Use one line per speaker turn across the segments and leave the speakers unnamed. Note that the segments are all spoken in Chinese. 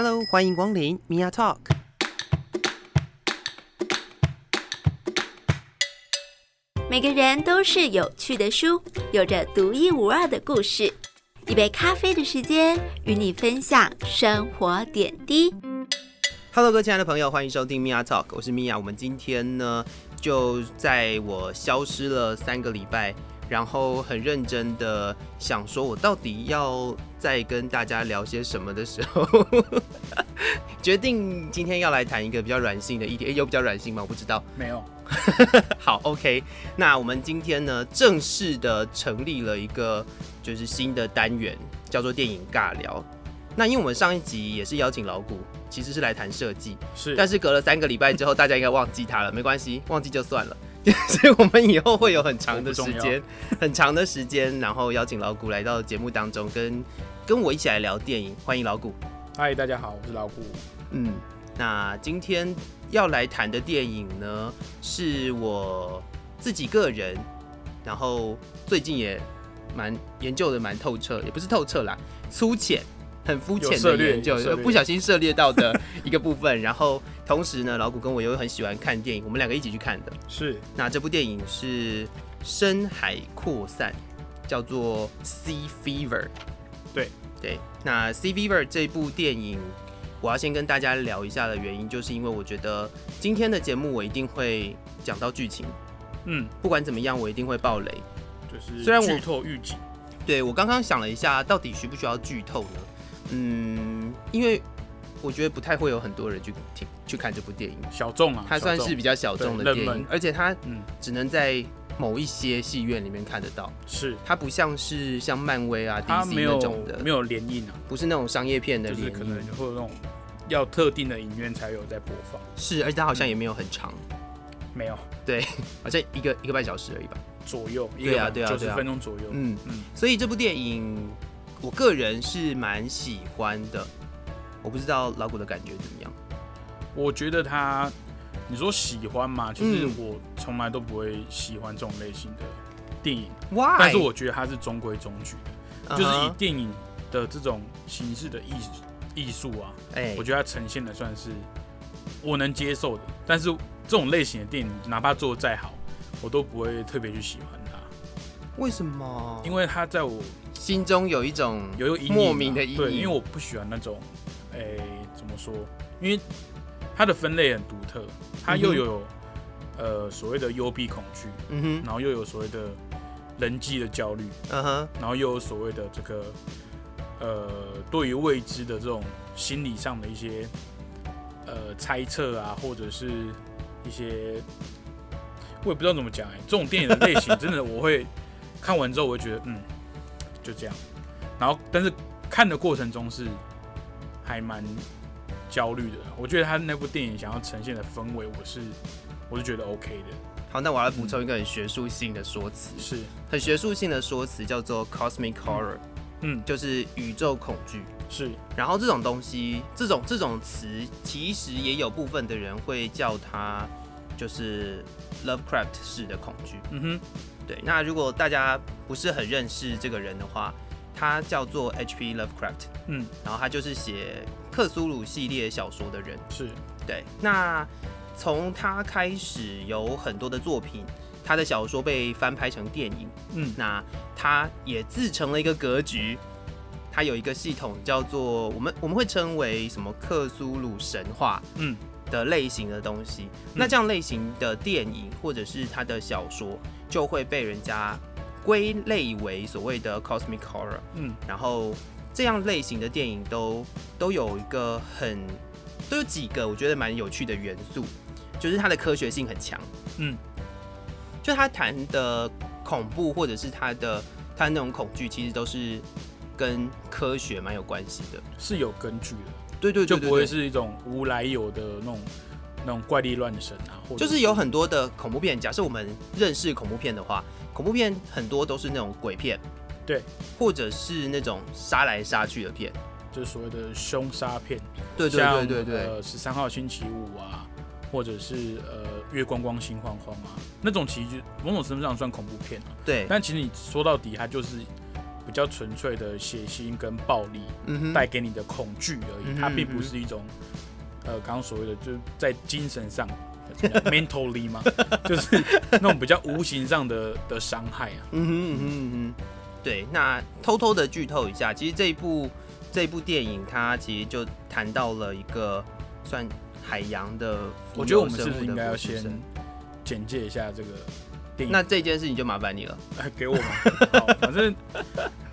Hello，欢迎光临 Mia Talk。
每个人都是有趣的书，有着独一无二的故事。一杯咖啡的时间，与你分享生活点滴。
Hello，各位亲爱的朋友，欢迎收听 Mia Talk，我是 Mia。我们今天呢，就在我消失了三个礼拜，然后很认真的想说，我到底要再跟大家聊些什么的时候，决定今天要来谈一个比较软性的议题。诶有比较软性吗？我不知道。
没有，
好，OK，那我们今天呢，正式的成立了一个就是新的单元，叫做电影尬聊。那因为我们上一集也是邀请老谷，其实是来谈设计，
是，
但是隔了三个礼拜之后，大家应该忘记他了，没关系，忘记就算了。所以我们以后会有很长的时间，很长的时间，然后邀请老谷来到节目当中，跟跟我一起来聊电影。欢迎老谷。
嗨，大家好，我是老谷。
嗯，那今天要来谈的电影呢，是我自己个人，然后最近也蛮研究的蛮透彻，也不是透彻啦，粗浅。很肤浅的研究不小心涉猎到的一个部分。然后同时呢，老谷跟我又很喜欢看电影，我们两个一起去看的。
是，
那这部电影是《深海扩散》，叫做《Sea Fever》。
对
对，那《Sea Fever》这部电影，我要先跟大家聊一下的原因，就是因为我觉得今天的节目我一定会讲到剧情，
嗯，
不管怎么样，我一定会爆雷。
就是
虽然我
剧透预警，
对我刚刚想了一下，到底需不需要剧透呢？嗯，因为我觉得不太会有很多人去听去看这部电影，
小众啊，
它算是比较小众的电影而且它
嗯。
只能在某一些戏院里面看得到。
是，
它不像是像漫威啊、
它
DC 那种的，
没有联映啊，
不是那种商业片的
就是可
联映，
能会有那种要特定的影院才有在播放，
是，而且它好像也没有很长，
没有。
对 好像一个一个半小时而已吧。
左右，
对啊对啊
九十分钟左右，
嗯，
嗯，
所以这部电影我个人是蛮喜欢的，我不知道老谷的感觉怎么样。
我觉得他，你说喜欢嘛，其实
嗯。
我从来都不会喜欢这种类型的电影，
哇
但是我觉得它是中规中矩的，就是以电影的这种形式的艺艺术啊，
哎，
我觉得它呈现的算是我能接受的，但是这种类型的电影，哪怕做的再好，我都不会特别去喜欢它，
为什么？
因为它在我
心中有一种
有
莫名的阴影。
对，因为我不喜欢那种，诶、怎么说？因为它的分类很独特，它又有、呃所谓的幽闭恐惧，
嗯哼，
然后又有所谓的人际的焦虑，
嗯哼，
然后又有所谓的这个呃对于未知的这种心理上的一些呃猜测啊，或者是一些我也不知道怎么讲哎、这种电影的类型真的我会看完之后我会觉得嗯就这样，然后但是看的过程中是还蛮焦虑的，我觉得他那部电影想要呈现的氛围，我是我是觉得 OK 的，
好，那我来补充一个很学术性的说辞，
是。
很学术性的说辞叫做 cosmic horror，
嗯。
就是宇宙恐惧。
是。
然后这种东西，这种这种词，其实也有部分的人会叫它就是 Lovecraft 式的恐惧。
嗯哼。
对，那如果大家不是很认识这个人的话，他叫做 H.P. Lovecraft，
嗯
然后他就是写克苏鲁系列小说的人。
是
对，那从他开始有很多的作品，他的小说被翻拍成电影，
嗯
那他也自成了一个格局。他有一个系统叫做我们我们会称为什么克苏鲁神话
嗯
的类型的东西。那这样类型的电影或者是他的小说，就会被人家归类为所谓的 cosmic horror。
嗯
然后这样类型的电影都都有一个很都有几个我觉得蛮有趣的元素，就是它的科学性很强。
嗯
就他谈的恐怖或者是他的他那种恐惧，其实都是跟科学蛮有关系的。
是有根据的。
对对对
就不会是一种无来由的那种那种怪力乱神啊，或者
就是有很多的恐怖片。假设我们认识恐怖片的话，恐怖片很多都是那种鬼片，
对，
或者是那种杀来杀去的片。
就是所谓的凶杀片，
对对
像
对对对，
呃，十三号星期五啊，或者是呃月光光心慌慌啊，那种其实就某种程度上算恐怖片啊。
对，
但其实你说到底，它就是比较纯粹的血腥跟暴力带给你的恐惧而已，
嗯
它并不是一种呃刚刚所谓的就是在精神上 mentally 嘛，就是那种比较无形上的的伤害啊。
嗯哼嗯哼嗯哼，对。那偷偷的剧透一下，其实这一部这一部电影，它其实就谈到了一个算海洋的浮
我觉得我们是不是应该要先简介一下这个电影？
那这件事情就麻烦你了。
哎，给我吧。好，反正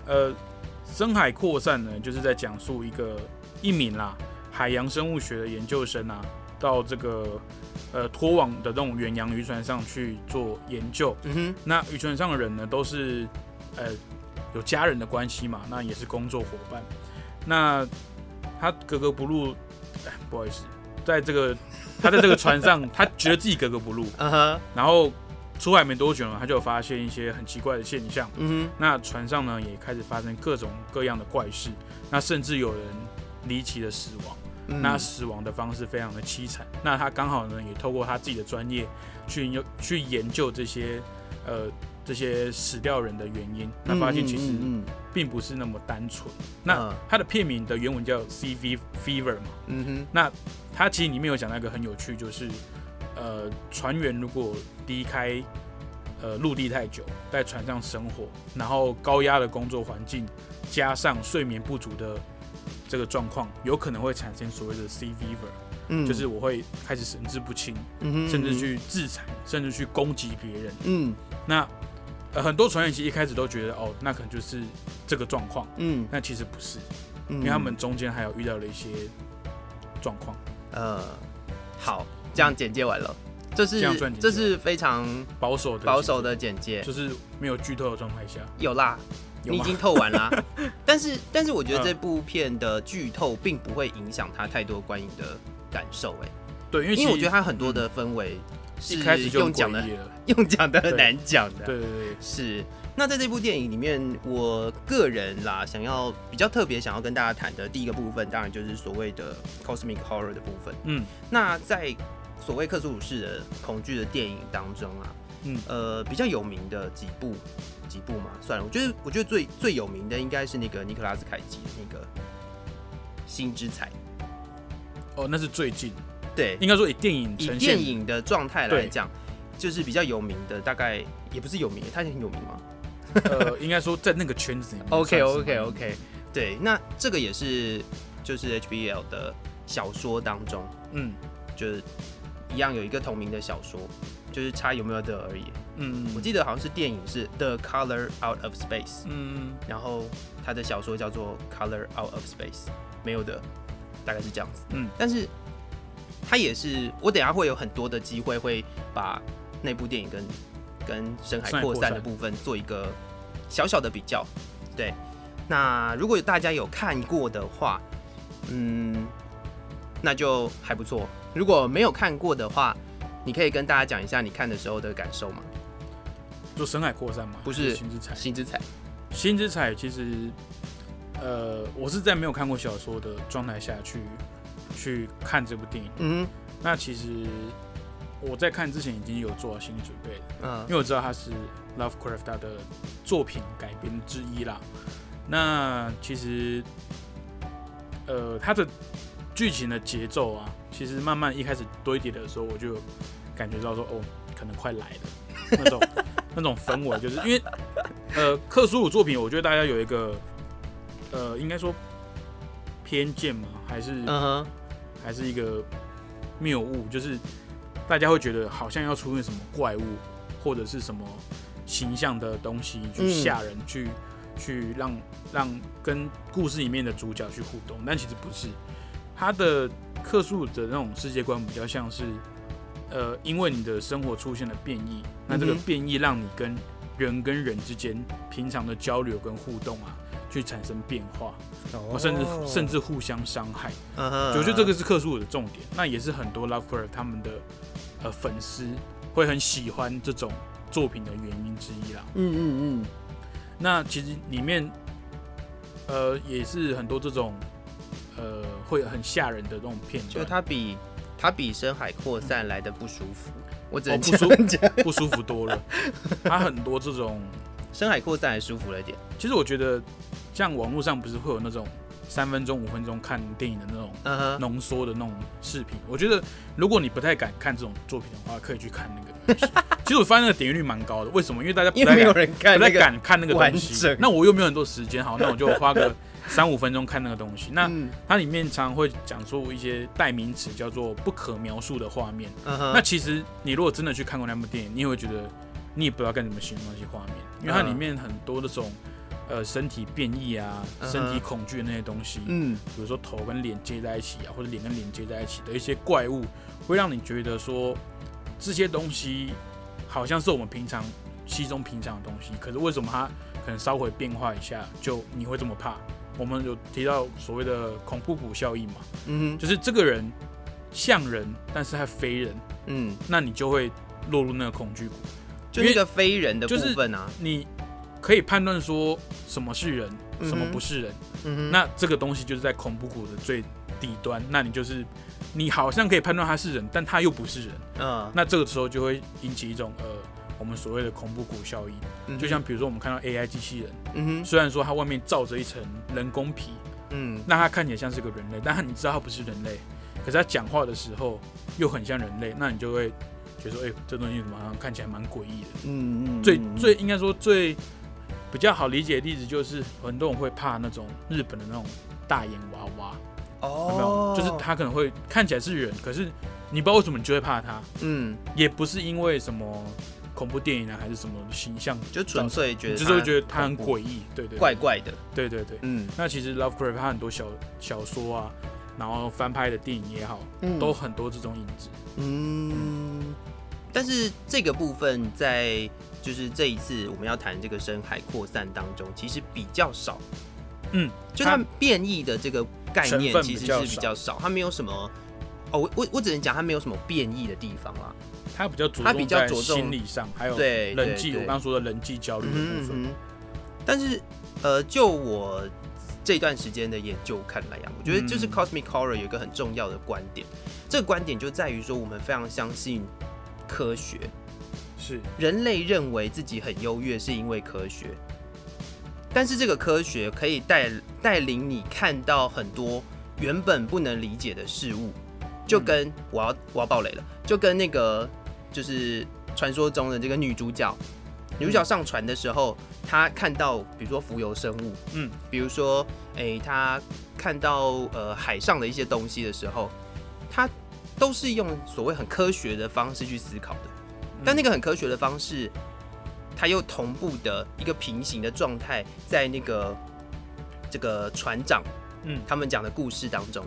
呃，深海扩散呢，就是在讲述一个一名啦海洋生物学的研究生啊，到这个呃拖网的这种远洋渔船上去做研究。
嗯哼，
那渔船上的人呢，都是呃有家人的关系嘛，那也是工作伙伴。那他格格不入，哎，不好意思，在这个他在这个船上，他觉得自己格格不入，
嗯哼，
然后出海没多久呢，他就发现一些很奇怪的现象。
嗯
那船上呢也开始发生各种各样的怪事，那甚至有人离奇的死亡，
哼，
那死亡的方式非常的凄惨。那他刚好呢也透过他自己的专业去研去研究这些呃这些死掉人的原因，那发现其实
嗯
并不是那么单纯。那
嗯
它的片名的原文叫 Fe- Fever 嘛，
嗯哼，
那他其实里面有讲到一个很有趣，就是呃，船员如果离开呃陆地太久，在船上生活，然后高压的工作环境，加上睡眠不足的这个状况，有可能会产生所谓的 fever，、
嗯。
就是我会开始神志不清，甚至去制裁，甚至去攻击别人。
嗯。
那呃，很多船员其实一开始都觉得哦，那可能就是这个状况，
嗯，
那其实不是，
因
因为他们中间还有遇到了一些状况。
呃，好，这样简介完了，这是
这
是非常
保守的
保守的简介，
就是没有剧透的状态下，
有啦，你已经透完啦。但是但是我觉得
嗯。
这部片的剧透并不会影响他太多观影的感受，哎，
对，因为
因为我觉得
他
它很多的氛围是用讲的 用讲的很难讲的，
对对对，
是。那在这部电影里面，我个人啦，想要比较特别想要跟大家谈的第一个部分，当然就是所谓的 cosmic horror 的部分。
嗯。
那在所谓克苏鲁式的恐惧的电影当中啊，
嗯。
呃，比较有名的几部几部嘛，算了，我觉得我觉得最最有名的应该是那个尼克拉斯凯奇的那个《星之彩》。
哦，那是最近，
对，
应该说以电影
以电，影的状态来讲，就是比较有名的，大概也不是有名，他也很有名吗？
呃，应该说在那个圈子里面
OK OK OK，对，那这个也是就是 HBL 的小说当中，
嗯。
就是一样有一个同名的小说，就是差有没有的而已。
嗯，
我记得好像是电影是《The Color Out of Space》，
嗯
然后他的小说叫做《Color Out of Space》，没有的，大概是这样子。
嗯，
但是他也是，我等下会有很多的机会会把那部电影跟跟深海扩
散
的部分做一个小小的比较。对，那如果大家有看过的话，嗯，那就还不错。如果没有看过的话，你可以跟大家讲一下你看的时候的感受吗？
做深海扩散吗，
不是
新之彩，
星之彩，
新之彩其实，呃，我是在没有看过小说的状态下去去看这部电影，
嗯
那其实我在看之前已经有做好心理准备了。
嗯
因为我知道它是 Lovecraft 他的作品改编之一啦。那其实，呃，它的剧情的节奏啊，其实慢慢一开始堆叠的时候，我就感觉到说，哦，可能快来了那种 那种氛围，就是因为呃，克苏鲁作品，我觉得大家有一个呃，应该说偏见嘛，还是、还是一个谬误，就是大家会觉得好像要出现什么怪物或者是什么形象的东西去
嗯
吓人，去去让让跟故事里面的主角去互动，但其实不是。他的克苏鲁的那种世界观比较像是，呃，因为你的生活出现了变异，那这个变异让你跟人跟人之间平常的交流跟互动啊，去产生变化，
哦。
甚至甚至互相伤害。我觉得这个是克苏鲁的重点，那也是很多 Lovecraft 他们的呃粉丝会很喜欢这种作品的原因之一啦。
嗯嗯嗯，
那其实里面呃也是很多这种呃会很吓人的那种片
就，它比它比深海扩散来的不舒服，我只能
哦不舒
服。
不舒服多了。它很多这种
深海扩散还舒服了一点。
其实我觉得，像网络上不是会有那种三分钟、五分钟看电影的那种浓缩的那种视频。我觉得，如果你不太敢看这种作品的话，可以去看那个东西。其实我发现那个点阅率蛮高的，为什么？因为大家不太敢不太
人看那个
敢看那个
完
东西
整。
那我又没有很多时间，好，那我就花个三五分钟看那个东西。那
嗯
它里面常常会讲出一些代名词，叫做不可描述的画面。那其实你如果真的去看过那部电影，你也会觉得你也不知道该怎么形容那些画面，因为它
嗯
里面很多那种呃身体变异啊、身体恐惧的那些东西，
嗯
比如说头跟脸接在一起啊，或者脸跟脸接在一起的一些怪物，会让你觉得说这些东西好像是我们平常稀中平常的东西，可是为什么它可能稍微变化一下，就你会这么怕？我们有提到所谓的恐怖谷效应嘛，就是这个人像人，但是他非人，
嗯，
那你就会落入那个恐惧谷。
就那个非人的部分啊，
你可以判断说什么是人，
嗯
什么不是人。那这个东西就是在恐怖谷的最底端，那你就是你好像可以判断他是人，但他又不是人。
嗯，
那这个时候就会引起一种呃我们所谓的恐怖谷效应。
嗯
就像比如说我们看到 AI 机器人，
嗯哼，
虽然说它外面罩着一层人工皮，
嗯
那它看起来像是个人类，但你知道它不是人类，可是它讲话的时候又很像人类，那你就会觉得说，哎、这东西怎么好像看起来蛮诡异的。
嗯嗯，
最
嗯
最应该说最比较好理解的例子就是很多人会怕那种日本的那种大眼娃娃，有没
哦
有？，就是他可能会看起来是人，可是你不知道为什么你就会怕他，
嗯，
也不是因为什么恐怖电影啊，还是什么形象，
就纯粹觉得
就是会觉得他很诡异，对对对
怪怪的，
对对对。
嗯
那其实 Lovecraft 他很多小小说啊，然后翻拍的电影也好，
嗯
都很多这种影子。
嗯，但是这个部分在就是这一次我们要谈这个深海扩散当中，其实比较少。
嗯，
就它变异的这个概念其实是比
比较少
较少，它没有什么。哦，我我我只能讲它没有什么变异的地方啦。
他比较着
他比
重在
较着重
心理上，还有
对对
人际，我刚刚说的人际焦虑的部分。
但是呃，就我这段时间的研究看来啊，我觉得就是 cosmic horror 有一个很重要的观点，这个观点就在于说，我们非常相信科学，
是。
人类认为自己很优越，是因为科学。但是这个科学可以带带领你看到很多原本不能理解的事物，就跟我要我要爆雷了，就跟那个就是传说中的这个女主角，女主角上船的时候，她看到比如说浮游生物，
嗯，
比如说诶、她看到呃海上的一些东西的时候，她都是用所谓很科学的方式去思考的。但那个很科学的方式，它又同步的一个平行的状态，在那个这个船长，
嗯。
他们讲的故事当中，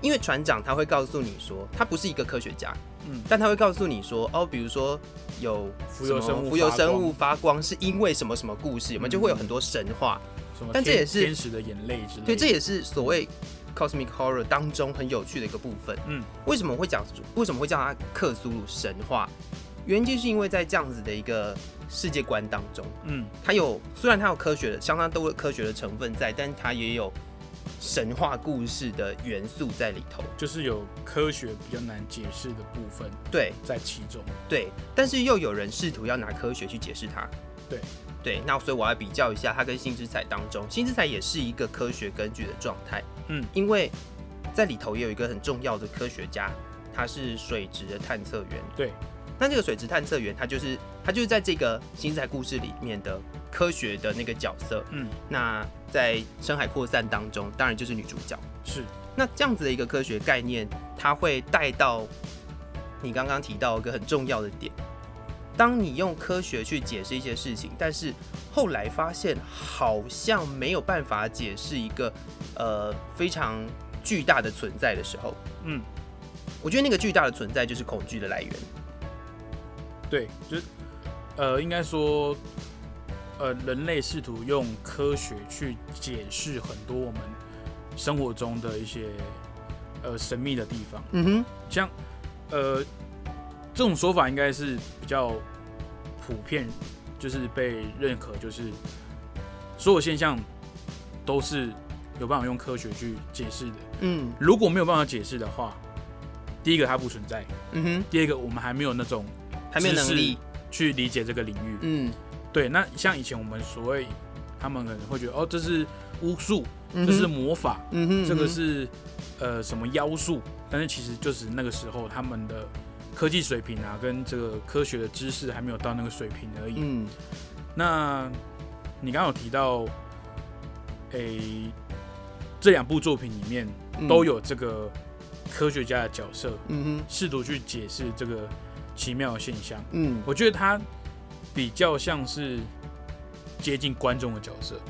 因为船长他会告诉你说，他不是一个科学家，
嗯
但他会告诉你说，哦，比如说有
浮游生物
浮游生
发光
物发光是因为什么什么故事，我们就会有很多神话，但这也是
天使的眼泪之类。
对，这也是所谓 cosmic horror 当中很有趣的一个部分。
嗯，
为什么会讲？为什么会叫它克苏鲁神话？原因就是因为在这样子的一个世界观当中，
嗯
它有虽然它有科学的相当多的科学的成分在，但它也有神话故事的元素在里头。
就是有科学比较难解释的部分
对
在其中。
对，但是又有人试图要拿科学去解释它。
对
对，那所以我要比较一下它跟新之彩当中，新之彩也是一个科学根据的状态。
嗯，
因为在里头也有一个很重要的科学家，他是水质的探测员。
对，
那这个水质探测员，他就是他就是在这个新之彩故事里面的科学的那个角色。
嗯，
那在深海扩散当中，当然就是女主角。
是
那这样子的一个科学概念，它会带到你刚刚提到一个很重要的点。当你用科学去解释一些事情，但是后来发现好像没有办法解释一个呃非常巨大的存在的时候，
嗯，
我觉得那个巨大的存在就是恐惧的来源。
对，就是呃，应该说，呃，人类试图用科学去解释很多我们生活中的一些呃神秘的地方，
嗯哼，
像呃这种说法应该是比较普遍，就是被认可，就是所有现象都是有办法用科学去解释的。
嗯。
如果没有办法解释的话，第一个它不存在，
嗯哼，
第二个我们还没有那种
还没有能力，
去理解这个领域。
嗯。
对，那像以前我们所谓他们可能会觉得哦，这是巫术，
嗯
这是魔法，
嗯哼，
这个是呃什么妖术，但是其实就是那个时候他们的科技水平啊，跟这个科学的知识还没有到那个水平而已。
嗯。
那你刚刚有提到，诶、这两部作品里面
嗯。
都有这个科学家的角色，
嗯哼。
试图去解释这个奇妙的现象。
嗯
我觉得他比较像是接近观众的角色。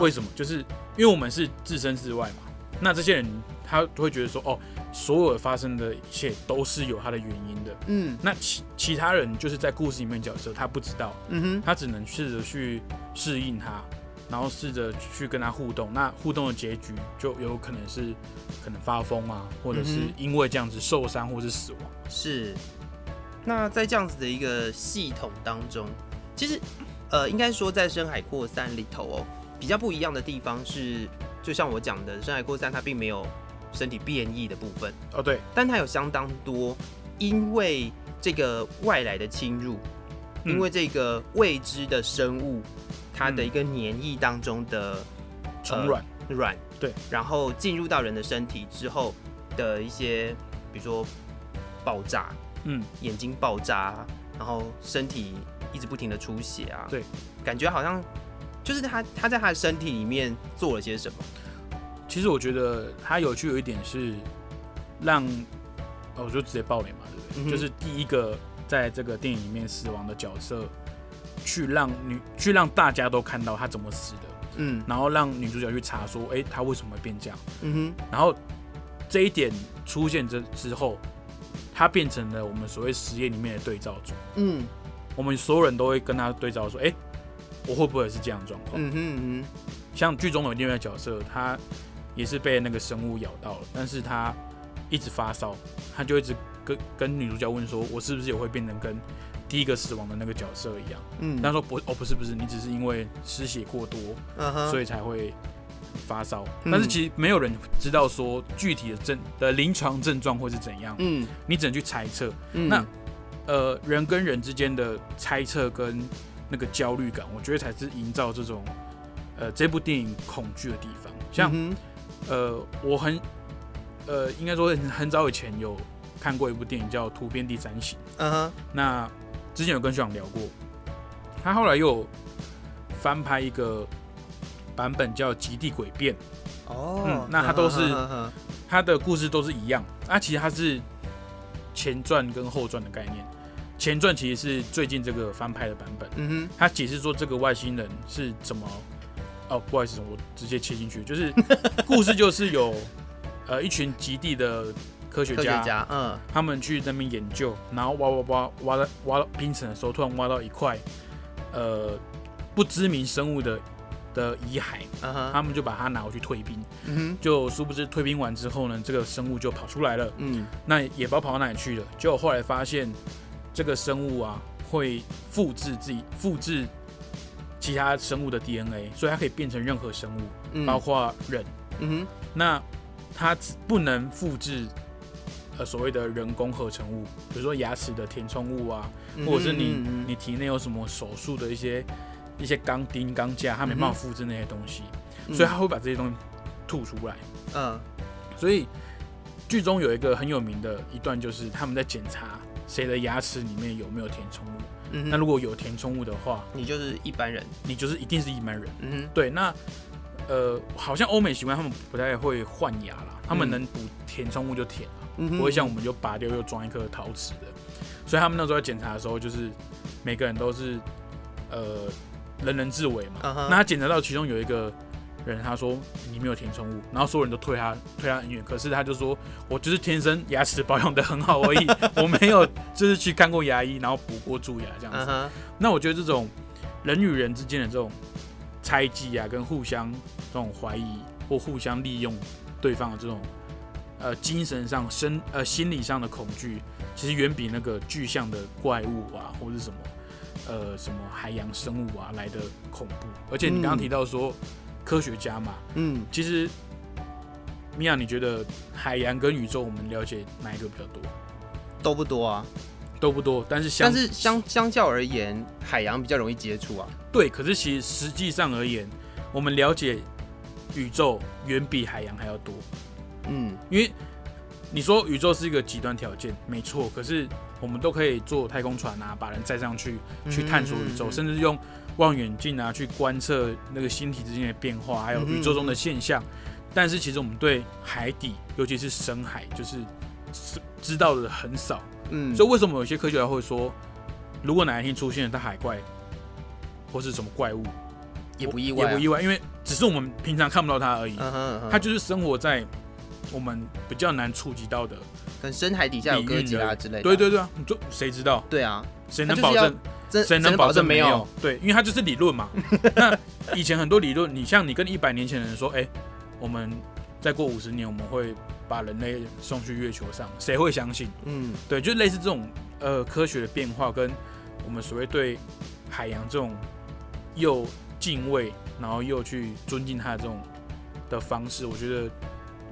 为什么？就是因为我们是置身事外嘛。那这些人他会觉得说，哦，所有发生的一切都是有他的原因的。
嗯
那其其他人就是在故事里面的角色，他不知道，
嗯哼
他只能试着去适应他，然后试着去跟他互动。那互动的结局就有可能是可能发疯啊，或者是因为这样子受伤或是死亡。
是。那在这样子的一个系统当中，其实呃，应该说在《深海扩散》里头哦，比较不一样的地方是，就像我讲的，《深海扩散》它并没有身体变异的部分，
哦，对，
但它有相当多因为这个外来的侵入，
嗯。
因为这个未知的生物，它的
嗯
一个黏液当中的
虫卵，
卵，
对，
然后进入到人的身体之后的一些，比如说爆炸，
嗯，
眼睛爆炸，然后身体一直不停的出血啊，
对，
感觉好像就是他他在他的身体里面做了些什么，
其实我觉得他有趣有一点是让，哦，我就直接爆雷嘛，对不对？
嗯
就是第一个在这个电影里面死亡的角色，去让女去让大家都看到他怎么死的，
嗯。
然后让女主角去查说，哎、他为什么会变这样？
嗯哼。
然后这一点出现之之后，他变成了我们所谓实验里面的对照组，
嗯。
我们所有人都会跟他对照说，哎、我会不会也是这样的状况？
嗯哼嗯
像剧中有另外一个角色，他也是被那个生物咬到了，但是他一直发烧，他就一直跟跟女主角问说，我是不是也会变成跟第一个死亡的那个角色一样？
嗯。
他说不，哦不是不是，你只是因为失血过多，所以才会发烧。
嗯。
但是其实没有人知道说具体的症的临床症状会是怎样，
嗯。
你只能去猜测。
嗯。
那呃，人跟人之间的猜测跟那个焦虑感，我觉得才是营造这种呃这部电影恐惧的地方。像、
嗯
呃，我很呃，应该说很很早以前有看过一部电影叫《突变第三型》，
嗯哼。
那之前有跟学长聊过，他后来又有翻拍一个版本叫《极地诡辩》，
哦
嗯，那它都是它的故事都是一样，啊，其实它是前传跟后传的概念。前传其实是最近这个翻拍的版本，
嗯哼。
它解释说这个外星人是怎么，哦，不好意思，我直接切进去，就是 故事就是有呃一群极地的科学家
嗯。
他们去那边研究，然后挖挖挖挖到挖到冰层的时候，突然挖到一块呃不知名生物的的遗骸，他们就把它拿回去退冰，
嗯哼。
就殊不知退兵完之后呢，这个生物就跑出来了，
嗯。
那也不知道跑到哪里去了。结果后来发现这个生物啊会复制自己复制其他生物的 DNA，所以它可以变成任何生物，
嗯。
包括人。
嗯
那它只不能复制呃所谓的人工合成物，比如说牙齿的填充物啊，或者是你你体内有什么手术的一些一些钢钉、钢架，他没办法复制那些东西，
嗯
所以他会把这些东西吐出来。
嗯
所以剧中有一个很有名的一段，就是他们在检查谁的牙齿里面有没有填充物。
嗯
那如果有填充物的话，
你就是一般人
你就是一定是一般人。
嗯哼
对，那呃，好像欧美习惯他们不太会换牙啦，他们
嗯
能补填充物就填了。
嗯
不会像我们就拔掉又装一颗陶瓷的，所以他们那时候在检查的时候，就是每个人都是呃人人自危嘛。那他检查到其中有一个人，他说你没有填充物，然后所有人都推他推他很远，可是他就说我就是天生牙齿保养的很好而已，我没有就是去看过牙医，然后补过蛀牙这样子。那我觉得这种人与人之间的这种猜忌啊，跟互相这种怀疑或互相利用对方的这种呃精神上、身呃心理上的恐惧，其实远比那个具象的怪物啊，或者是什么呃什么海洋生物啊来的恐怖。而且你刚刚
嗯
提到说、科学家嘛，
嗯
其实米娅，你觉得海洋跟宇宙我们了解哪一个比较多？
都不多啊
都不多，但是相
但是相相较而言，海洋比较容易接触啊。
对，可是其实实际上而言，我们了解宇宙远比海洋还要多。
嗯，
因为你说宇宙是一个极端条件，没错，可是我们都可以坐太空船啊，把人载上去去探索宇宙，甚至用望远镜啊去观测那个星体之间的变化，还有宇宙中的现象。但是其实我们对海底，尤其是深海，就是知知道的很少。
嗯，
所以为什么有些科学家会说，如果哪一天出现了大海怪，或是什么怪物，
也不意外、啊，
也不意外，因为只是我们平常看不到它而已。
嗯哼嗯哼，
它就是生活在我们比较难触及到的
可能深海底下有哥吉拉之类的。
对对对啊，你就谁知道？
对啊，
谁能保证？谁能保证
没
有？？对，因为它就是理论嘛。那以前很多理论，你像你跟一百年前的人说，哎、我们再过五十年我们会把人类送去月球上，谁会相信？
嗯
对，就类似这种呃科学的变化，跟我们所谓对海洋这种又敬畏，然后又去尊敬它的这种的方式，我觉得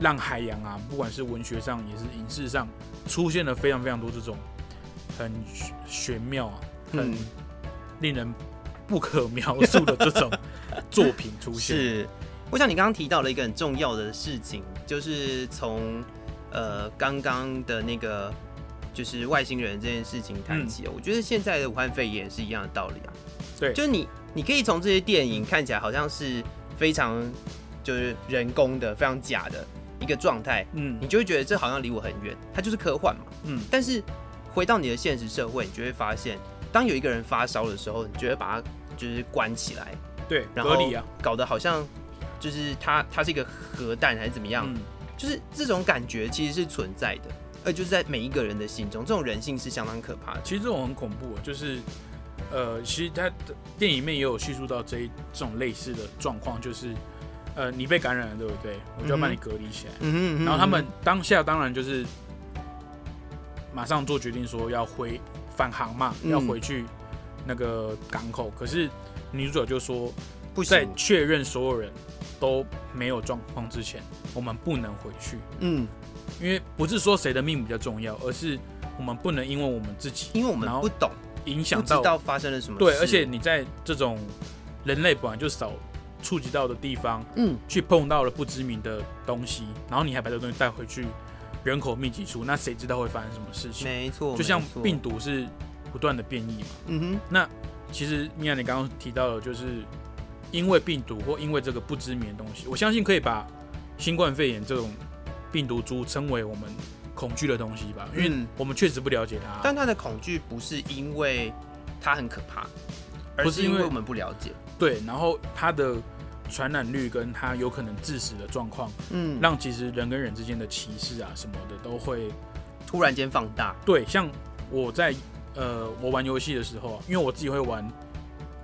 让海洋啊，不管是文学上也是影视上，出现了非常非常多这种很玄玄妙啊，很
嗯，
令人不可描述的这种作品出现。
是。我想你刚刚提到了一个很重要的事情，就是从呃刚刚的那个就是外星人这件事情谈起哦。我觉得现在的武汉肺炎是一样的道理啊。
对
就是你你可以从这些电影看起来好像是非常就是人工的、非常假的一个状态，
嗯。
你就会觉得这好像离我很远，它就是科幻嘛。
嗯，
但是回到你的现实社会，你就会发现，当有一个人发烧的时候，你就会把他就是关起来，
对，
然后搞得好像就是他他是一个核弹还是怎么样，
嗯，
就是这种感觉其实是存在的，而就是在每一个人的心中，这种人性是相当可怕的。
其实这种很恐怖，就是呃，其实它的电影里面也有叙述到这一这种类似的状况，就是呃，你被感染了，对不对？我就要把你隔离起来。
嗯哼
然后他们当下当然就是马上做决定说要回返航嘛，
嗯
要回去那个港口。可是女主角就说，
不行，
在确认所有人都没有状况之前，我们不能回去，
嗯，
因为不是说谁的命比较重要，而是我们不能因为我们自己
因为我们不懂，
影响到
发生了什么。
对，而且你在这种人类本来就少触及到的地方，
嗯，
去碰到了不知名的东西，然后你还把这个东西带回去人口密集处，那谁知道会发生什么事情？
没错，
就像病，毒是不断的变异嘛。
嗯哼，那
其实米娅，你刚刚提到的，就是因为病毒或因为这个不知名的东西，我相信可以把新冠肺炎这种病毒株称为我们恐惧的东西吧，因为
嗯
我们确实不了解它。
但它的恐惧不是因为它很可怕，而
是因为
我们不了解。
对，然后它的传染率跟它有可能致死的状况，
嗯，
让其实人跟人之间的歧视啊什么的都会
突然间放大。
对。像我在呃我玩游戏的时候啊，因为我自己会玩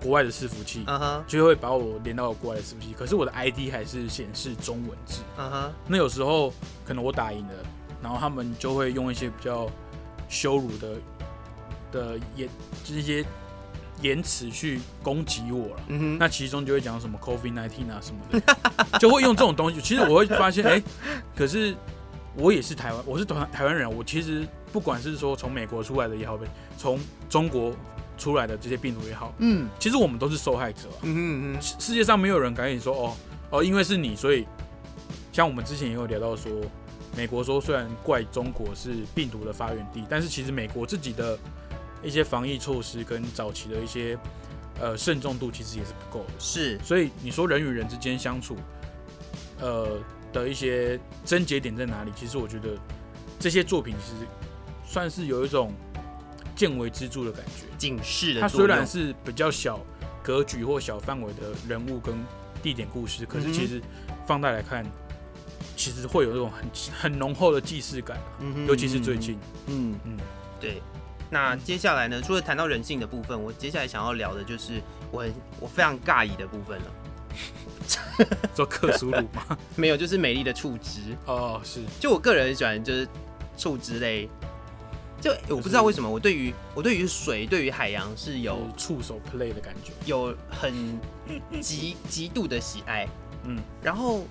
国外的伺服器，
嗯哼，
就会把我连到国外的伺服器，可是我的 ID 还是显示中文字。
嗯哼，
那有时候可能我打赢了，然后他们就会用一些比较羞辱的的言，就是一些言辞去攻击我了。那其中就会讲什么 COVID nineteen 啊什么的，就会用这种东西。其实我会发现，哎、可是我也是台湾，我是台台湾人，我其实不管是说从美国出来的也好，从中国出来的这些病毒也好，
嗯
其实我们都是受害者啊。
嗯哼嗯
世界上没有人敢跟你说，哦哦，因为是你，所以像我们之前也有聊到说，美国说虽然怪中国是病毒的发源地，但是其实美国自己的一些防疫措施跟早期的一些呃慎重度其实也是不够的。
是，
所以你说人与人之间相处，呃的一些症结点在哪里？其实我觉得这些作品其实算是有一种见微知著的感觉。
警示的
它虽然是比较小格局或小范围的人物跟地点故事，可是其实放大来看，其实会有一种很很浓厚的既视感啊、
嗯哼
尤其是最近，
嗯
嗯
嗯，对。那接下来呢？除了谈到人性的部分，我接下来想要聊的就是我很我非常尬意的部分了。
做克苏鲁吗，
没有，就是美丽的触枝。
哦，是，
就我个人很喜欢，就是触枝类。就我不知道为什么，我对于我对于水、对于海洋是有
有触手 play 的感觉，
有很极 极度的喜爱。
嗯，
然后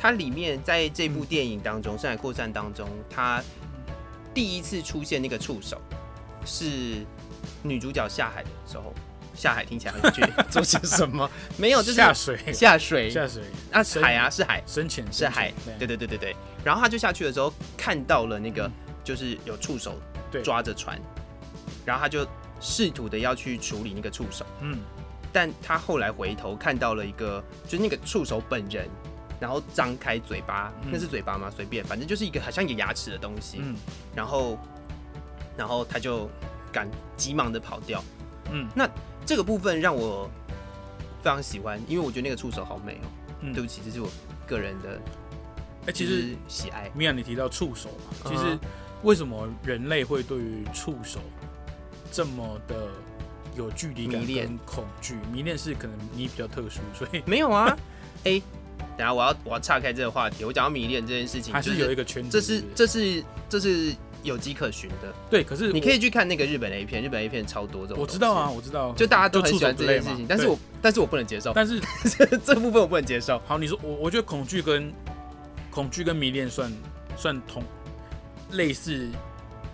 它里面在这部电影当中，《深海扩散》当中，它第一次出现那个触手，是女主角下海的时候，下海听起来很绝 做些什么？没有，就是
下水。
下水。
下水。
啊，海啊是海。
深浅
是海，对。对对对对。然后他就下去的时候看到了那个
嗯。
就是有触手抓着船，然后他就试图的要去处理那个触手，
嗯。
但他后来回头看到了一个就是那个触手本人。然后张开嘴巴，
嗯。
那是嘴巴吗？随便，反正就是一个好像有牙齿的东西。
嗯。
然后，然后他就赶急忙的跑掉。
嗯那
这个部分让我非常喜欢，因为我觉得那个触手好美哦。
嗯，
对不起，这是我个人的，
哎，其
就是
实
喜爱。
米娅你提到触手嘛，其实为什么人类会对于触手这么的有距离感
迷恋
跟恐惧？迷恋是可能你比较特殊，所以
没有啊，哎，等下我要我要岔开这个话题，我讲到迷恋这件事情，
还
就是
有一个圈子。
这是这是这是有迹可循的。
对，可是
你可
以，
去看那个日本 A 片，日本 A 片超多这种。
我知道啊，，我知道，
就大家都很喜欢这件事情，但是我但是我不能接受，
但是
这部分我不能接受。
好，你说我我觉得恐惧跟恐惧跟迷恋算算同类似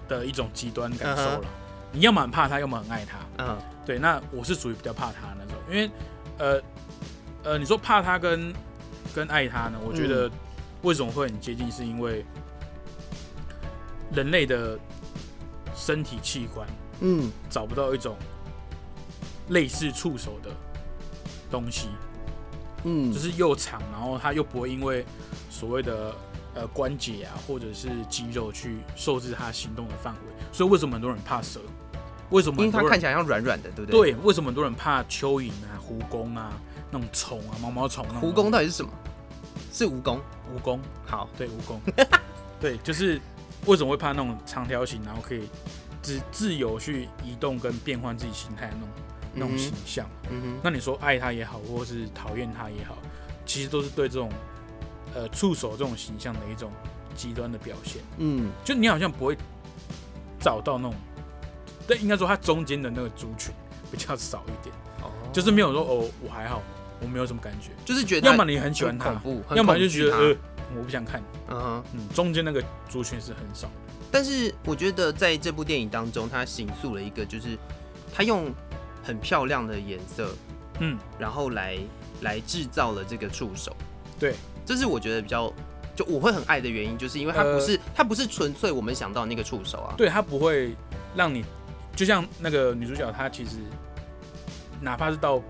的一种极端感受
嗯
了。你要么很怕他，要么很爱他。
嗯
对，那我是属于比较怕他那种，因为呃呃，你说怕他跟跟爱他呢，我觉
嗯
得为什么会很接近，是因为人类的身体器官
嗯
找不到一种类似触手的东西，
嗯，
就是又长，然后它又不会因为所谓的呃关节啊或者是肌肉去受制它行动的范围。所以为什么很多人怕蛇？为什么
因为它看起来像软软的，对不对？
对，为什么很多人怕蚯蚓啊、蜈蚣啊、那种虫啊、毛毛虫那种
蜈蚣到底是什么？是蜈蚣。
蜈蚣，
好，
对蜈蚣，对，就是为什么会怕那种长条形，然后可以自自由去移动跟变换自己形态的那种那种形象？
嗯哼，
那你说爱他也好，或是讨厌他也好，其实都是对这种呃触手这种形象的一种极端的表现。
嗯
就你好像不会找到那种，但应该说它中间的那个族群 比较少一点。
哦
就是没有说哦，我还好，我没有什么感觉。
就是觉得
要么你很喜欢他要么就觉得呃，我不想看。
嗯哼。
嗯，中间那个族群是很少。
但是我觉得在这部电影当中，它形塑了一个，就是它用很漂亮的颜色，
嗯，
然后来来制造了这个触手。
对，
这是我觉得比较就我会很爱的原因，就是因为它
呃
不是、它不是纯粹我们想到那个触手啊。
对，它不会让你，就像那个女主角，她其实哪怕是到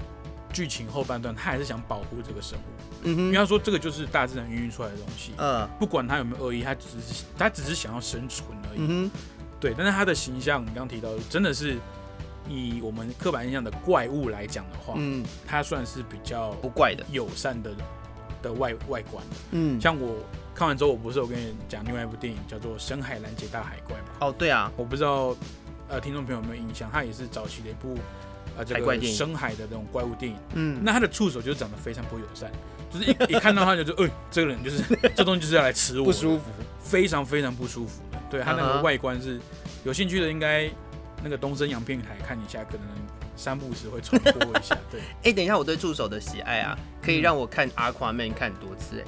剧情后半段，她还是想保护这个生物，
嗯
因为他，说这个就是大自然孕育出来的东西，
呃，
不管他有没有恶意，他只是他只是想要生存而已。
嗯哼，
对，但是他的形象，你刚刚提到，真的是以我们刻板印象的怪物来讲的话，
嗯，
他算是比较
不怪的，
友善的的外外观。
嗯，
像我看完之后，我不是有跟你讲另外一部电影叫做《深海拦截大海怪》吗？
哦，对啊，
我不知道呃听众朋友有没有印象，它也是早期的一部呃这个深海的这种怪物电影。
嗯，
那它的触手就长得非常不友善，就是一一看到他就就，哎、这个人就是这东西就是要来吃我，
不舒服，
非常非常不舒服。对他那个外观是有兴趣的，应该那个东森洋片台看一下，可能三不五时会重播一下。对，
哎、等一下，我对触手的喜爱啊，可以
嗯
让我看 Aquaman 看很多次、哎，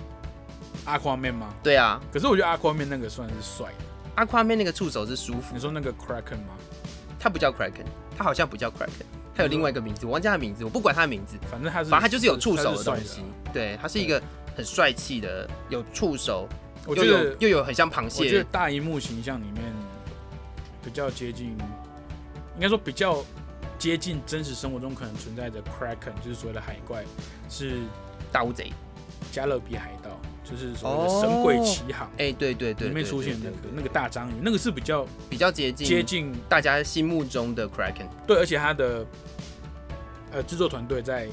阿夸面吗？
对啊
可是我觉得阿夸面那个算是帅的。
，Aquaman 那个触手是舒服
你，说那个 Kraken 吗？
它不叫 Kraken，它好像不叫 Kraken，它有另外一个名字，我忘记它的名字，我不管它的名字，
反正他是，
反正它就是有触手的东西。对，它是一个很帅气的，有触手，
我觉得
又有又有很像螃
我觉得，大荧幕形象里面比较接近，应该说比较接近真实生活中可能存在的 Kraken，就是所谓的海怪，是
大乌贼。
加勒比海盗，就是所谓的神鬼奇航。
哎、对对对，
里面出现那个那个大章鱼，那个是比较
比较接近
接近
大家心目中的 Kraken。
对，而且它的呃制作团队在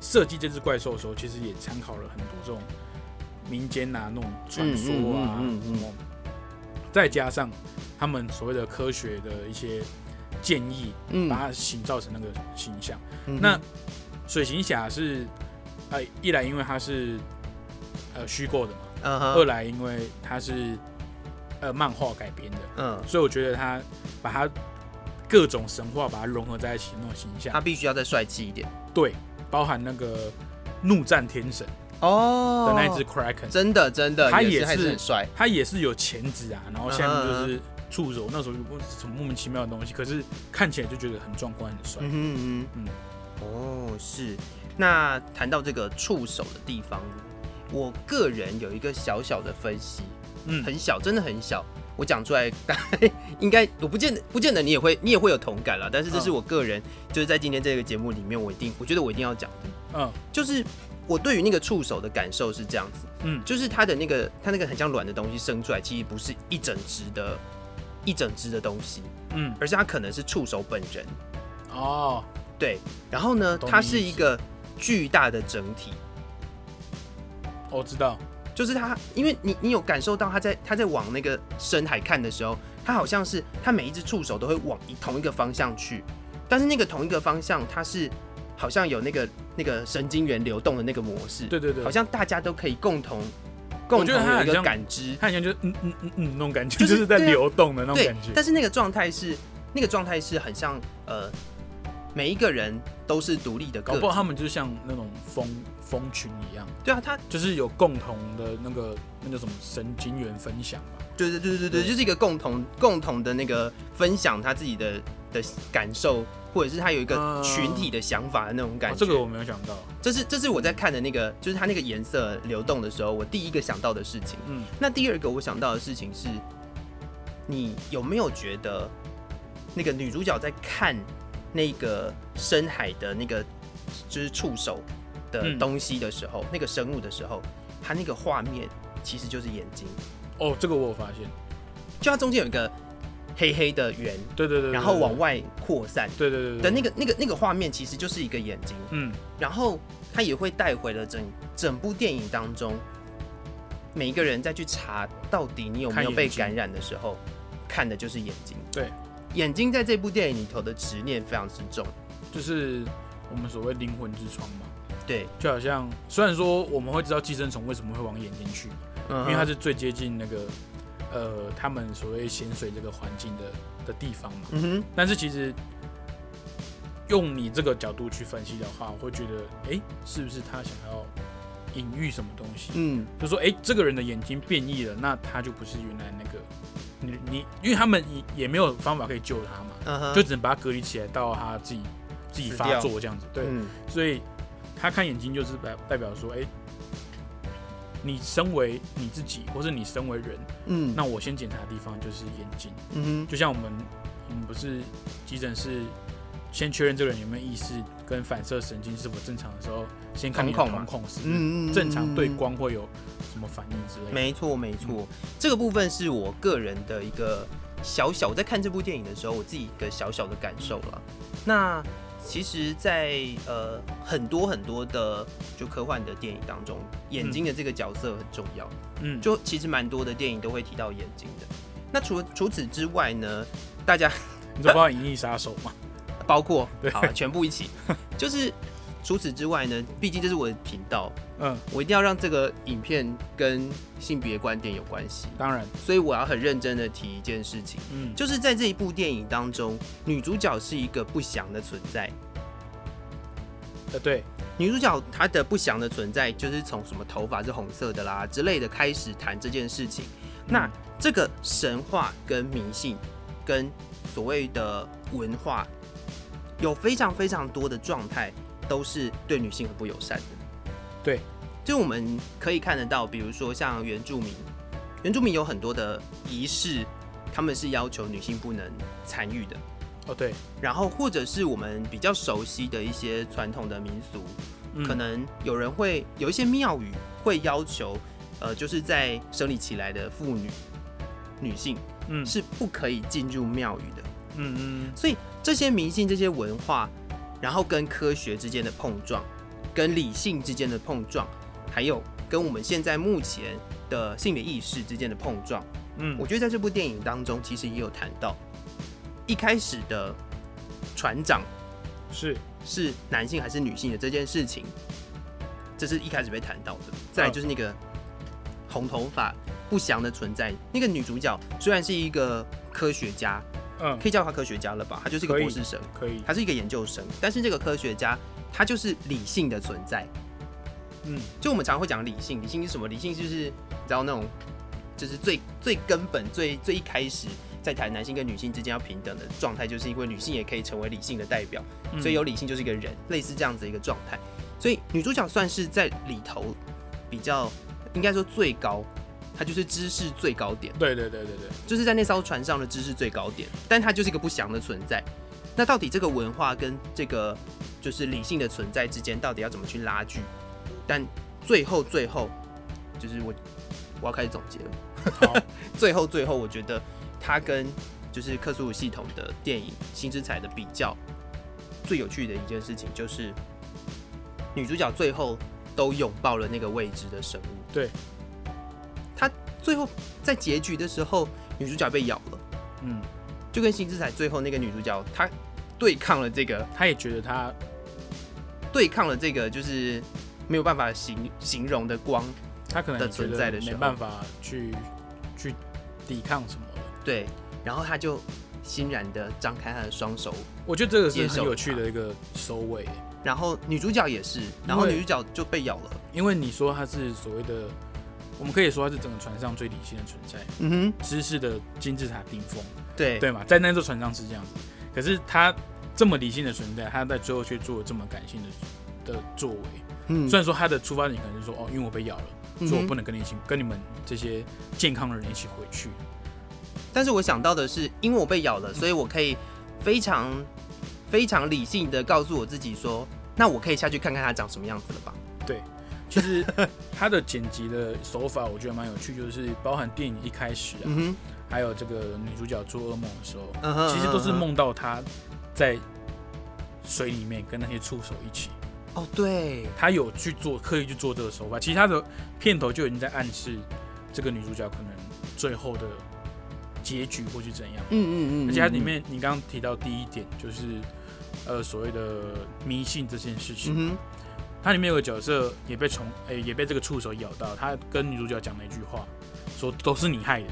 设计这只怪兽的时候，其实也参考了很多这种民间啊那种传说啊
嗯嗯嗯嗯
什么，再加上他们所谓的科学的一些建议，
嗯
把它形造成那个形象。
嗯
那水行侠是呃一来因为它是呃虚构的嘛，
嗯
二
哼，
来因为它是呃漫画改编的，
嗯，
所以我觉得他把它各种神话把它融合在一起那种形象。
他，必须要再帅气一点。
对，包含那个怒战天神，
哦。
的那一只 Kraken，
真的真的，
他也
是
是
很帅。
他也是有钳子啊，然后下面
嗯
就是触手，那时候就不什么莫名其妙的东西，可是看起来就觉得很壮观、很帅。
嗯哼嗯哦，是。那谈到这个触手的地方呢，我个人有一个小小的分析，
嗯，
很小，真的很小。我讲出来，大概应该我不见得不见得你也会你也会有同感了。但是这是
嗯
我个人，就是在今天这个节目里面，我一定我觉得我一定要讲的，
嗯。
就是我对于那个触手的感受是这样子，
嗯，
就是它的那个它那个很像卵的东西生出来，其实不是一整只的一整只的东西，
嗯，
而是它可能是触手本人。
哦，
对，然后呢，它是一个巨大的整体，
我知道，
就是他，因为你你有感受到他在他在往那个深海看的时候，他好像是他每一只触手都会往一同一个方向去，但是那个同一个方向它是好像有那个那个神经元流动的那个模式，
对对对，
好像大家都可以共同共
觉
同有一个感知，
他好像就嗯嗯嗯嗯那种感觉，
就
就是是在流动的那种感觉，。
但是那个状态是那个状态是很像呃每一个人都是独立的个体，
搞不好他们就像那种蜂蜂群一样，
对啊，他
就是有共同的那个那叫什么神经元分享嘛。
对对对对对，
对
就是一个共同共同的那个分享他自己的的感受，或者是他有一个
嗯
群体的想法的那种感觉。
哦这个我没有想到。
这是这是我在看的那个，就是它那个颜色流动的时候，我第一个想到的事情。
嗯，
那第二个我想到的事情是，你有没有觉得那个女主角在看那个深海的那个就是触手的
嗯
东西的时候，那个生物的时候，它那个画面其实就是眼睛，
哦，这个我有发现。
就它中间有一个黑黑的圆，
对对对对
然后往
外。
扩散
对对对对
的那个那个那个画面，其实就是一个眼睛，
嗯，
然后它也会带回了整整部电影当中，每一个人再去查到底你有没有被感染的时候，看的就是眼睛。
对，
眼睛在这部电影里头的执念非常之重。
就是我们所谓灵魂之窗嘛。
对，
就好像虽然说我们会知道寄生虫为什么会往眼睛去，
因
因为它是最接近那个呃他们所谓咸水这个环境的的地方嘛。
嗯哼，
但是其实用你这个角度去分析的话，我会觉得，哎、是不是他想要隐喻什么东西？
嗯，
就说，哎、这个人的眼睛变异了，那他就不是原来那个你你，因为他们也也没有方法可以救他嘛，就只能把他隔离起来，到他自己自己发作这样子。对，
嗯。
所以他看眼睛就是代代表说，哎、你身为你自己，或者你身为人，
嗯，
那我先检查的地方就是眼睛。
嗯哼，
就像我们我们不是急诊室先确认这个人有没有意识跟反射神经是否正常的时候，先看你的
瞳孔嘛
瞳孔是不是
嗯
正常对光会有什么反应之类的。
没错，没错，这个部分是我个人的一个小小，我在看这部电影的时候，我自己一个小小的感受了。那其实在，呃很多很多的就科幻的电影当中，眼睛的这个角色很重要。
嗯，
就其实蛮多的电影都会提到眼睛的。那除除此之外呢，大家
你知道《银翼杀手》吗？
包括
对
好全部一起，就是除此之外呢，毕竟这是我的频道，
嗯，
我一定要让这个影片跟性别观点有关系。
当然，
所以我要很认真的提一件事情，
嗯，
就是在这一部电影当中，女主角是一个不祥的存在。
呃，对，
女主角她的不祥的存在，就是从什么头发是红色的啦之类的开始谈这件事情。那
嗯
这个神话跟迷信跟所谓的文化，有非常非常多的状态都是对女性很不友善的。
对，
就我们可以看得到，比如说像原住民，原住民有很多的仪式，他们是要求女性不能参与的。
哦对，
然后或者是我们比较熟悉的一些传统的民俗，
嗯
可能有人会有一些庙宇会要求，呃，就是在生理期来的妇女女性
嗯
是不可以进入庙宇的。
嗯嗯
所以这些迷信、这些文化，然后跟科学之间的碰撞，跟理性之间的碰撞，还有跟我们现在目前的性别意识之间的碰撞，
嗯，
我觉得在这部电影当中，其实也有谈到，一开始的船长
是。
是男性还是女性的这件事情，这是一开始被谈到的。再来就是那个红头发不祥的存在，那个女主角虽然是一个科学家，
嗯。
可以叫他科学家了吧？他就是一个博士生，
可以，
他是一个研究生，但是这个科学家他就是理性的存在，
嗯，
就我们常常会讲理性，理性是什么？理性就是你知道那种，就是最最根本、最最一开始在谈男性跟女性之间要平等的状态，就是因为女性也可以成为理性的代表，
嗯。
所以有理性就是一个人，类似这样子一个状态。所以女主角算是在里头比较，应该说最高，她就是知识最高点。
对对对对对，
就是在那艘船上的知识最高点，但它就是一个不祥的存在。那到底这个文化跟这个就是理性的存在之间，到底要怎么去拉锯？但最后最后，就是我我要开始总结了。
好，
最 后最后，我觉得它跟就是克苏鲁系统的电影《星之彩》的比较，最有趣的一件事情就是女主角最后都拥抱了那个未知的生物。
对，
她最后在结局的时候，女主角被咬了。
嗯，
就跟新之彩最后那个女主角，她对抗了这个，
她也觉得她
对抗了这个，就是没有办法形形容的光，
她可能也觉得
存在的时候。
没办法去去抵抗什么了。
对，然后她就欣然的张开她的双手，
我觉得这个是很有趣的一个收尾，
然后女主角也是，然后女主角就被咬了，
因为你说她是所谓的，我们可以说他是整个船上最理性的存在，
嗯哼，
知识的金字塔顶峰，
对，
对嘛？在那艘船上是这样子，可是他这么理性的存在，他在最后却做了这么感性的的作为。
嗯
虽然说他的出发点可能是说，哦，因为我被咬了，所以我不
能，
跟你一起跟你们这些健康的人一起回去。
但是我想到的是，因为我被咬了，所以我可以非常非常理性的告诉我自己说，那我可以下去看看他长什么样子了吧？
其实他的剪辑的手法，我觉得蛮有趣，就是包含电影一开始啊，
嗯，
还有这个女主角做噩梦的时候，
嗯，
其实都是。梦到她在水里面跟那些触手一起，
哦，对，
她有去做刻意去做这个手法。其实她的片头就已经在暗示这个女主角可能最后的结局会是怎样。
嗯嗯嗯，
而且它里
嗯，
面你刚刚提到第一点就是呃所谓的迷信这件事情，它里面有个角色也被虫诶、也被这个触手咬到，他跟女主角讲了一句话，说都是你害的，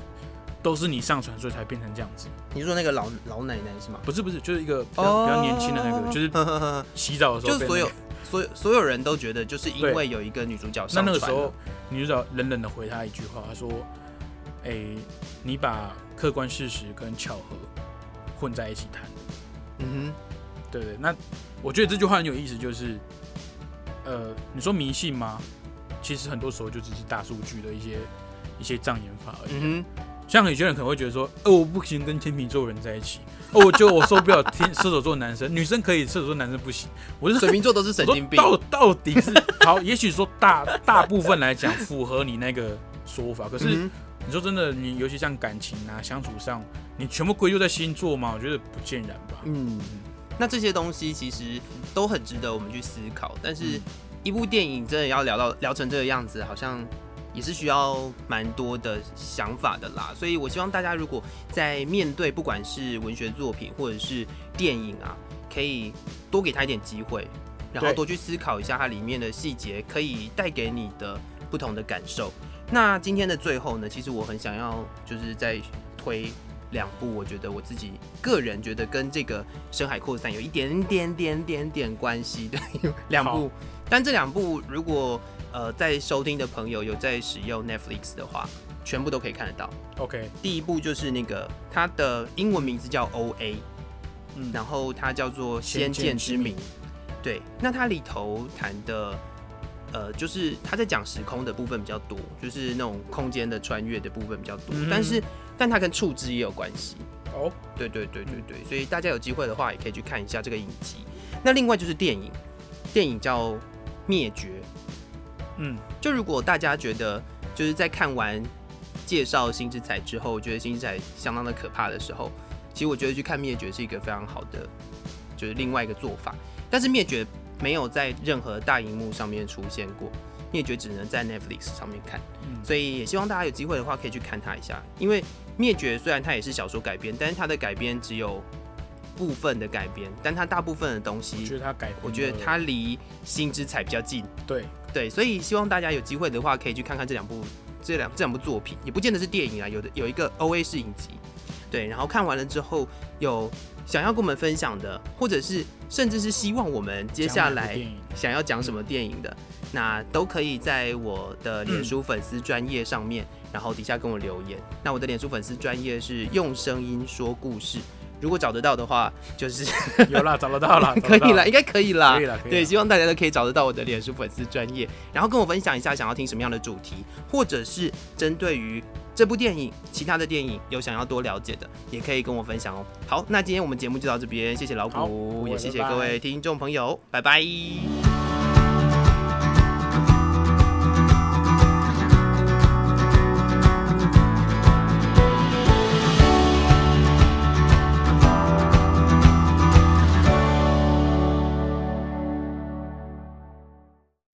都是你上传所以才变成这样子。
你说那个老老奶奶是吗？
不是不是，就是一个比较,、比较年轻的那个，就是 洗澡的时候那个、
就是所有所有所有人都觉得，就是因为有一个女主角
那
上
那个时候，女主角冷冷的回他一句话，她说：“哎、你把客观事实跟巧合混在一起谈。
嗯哼”
对对，那我觉得这句话很有意思，就是呃，你说迷信吗？其实很多时候就只是大数据的一些一些障眼法而已。
哼，嗯
像有些人可能会觉得说，哦，我不行跟天秤座人在一起，哦，我觉得我受不了天 射手座男生，女生可以，射手座男生不行。我是
水瓶座都是神经病。
到到底是好，也许说大大部分来讲符合你那个说法，可是
嗯
你说真的，你尤其像感情啊相处上，你全部归咎在星座吗？我觉得不见然吧。
嗯，那这些东西其实都很值得我们去思考，但是
嗯
一部电影真的要聊到聊成这个样子，好像也是需要蛮多的想法的啦。所以我希望大家如果在面对不管是文学作品或者是电影啊，可以多给他一点机会，然后多去思考一下它里面的细节，可以带给你的不同的感受。那今天的最后呢，其实我很想要就是在推两部，我觉得我自己个人觉得跟这个深海扩散有一点点点点点关系的 两部，但这两部如果呃在收听的朋友有在使用 Netflix 的话，全部都可以看得到。
OK，
第一部就是那个它的英文名字叫 O A，
嗯，
然后它叫做《先见之明》。对，那它里头谈的，呃，就是他在讲时空的部分比较多，就是那种空间的穿越的部分比较多，
嗯
但是但它跟触之也有关系。
哦，
对对对对对，所以大家有机会的话，也可以去看一下这个影集。那另外就是电影，电影叫《灭绝》。
嗯，
就如果大家觉得就是在看完介绍新之彩之后，我觉得新之彩相当的可怕的时候，其实我觉得去看灭绝是一个非常好的，就是另外一个做法。但是灭绝没有在任何大荧幕上面出现过，灭绝只能在 Netflix 上面看，
嗯
所以也希望大家有机会的话可以去看它一下。因为灭绝虽然它也是小说改编，但是它的改编只有部分的改编，但它大部分的东
我觉
西，
得它改，
我觉得它离新之彩比较近。
对，
对，所以希望大家有机会的话，可以去看看这两部这两这两部作品，也不见得是电影啊，有的有一个 O A 是影集，对，然后看完了之后有想要跟我们分享的，或者是甚至是希望我们接下来想要讲什么电影的，那都可以在我的脸书粉丝专业上面，然后底下跟我留言。那我的脸书粉丝专业是用声音说故事，如果找得到的话，就是
有啦，找得到啦，
可以
了，
应该可以啦。
可以了，
对，希望大家都可以找得到我的脸书粉丝专业，然后跟我分享一下想要听什么样的主题，或者是针对于这部电影、其他的电影有想要多了解的，也可以跟我分享哦。好，那今天我们节目就到这边，谢谢老
好
谷，也谢谢各位听众朋友，拜拜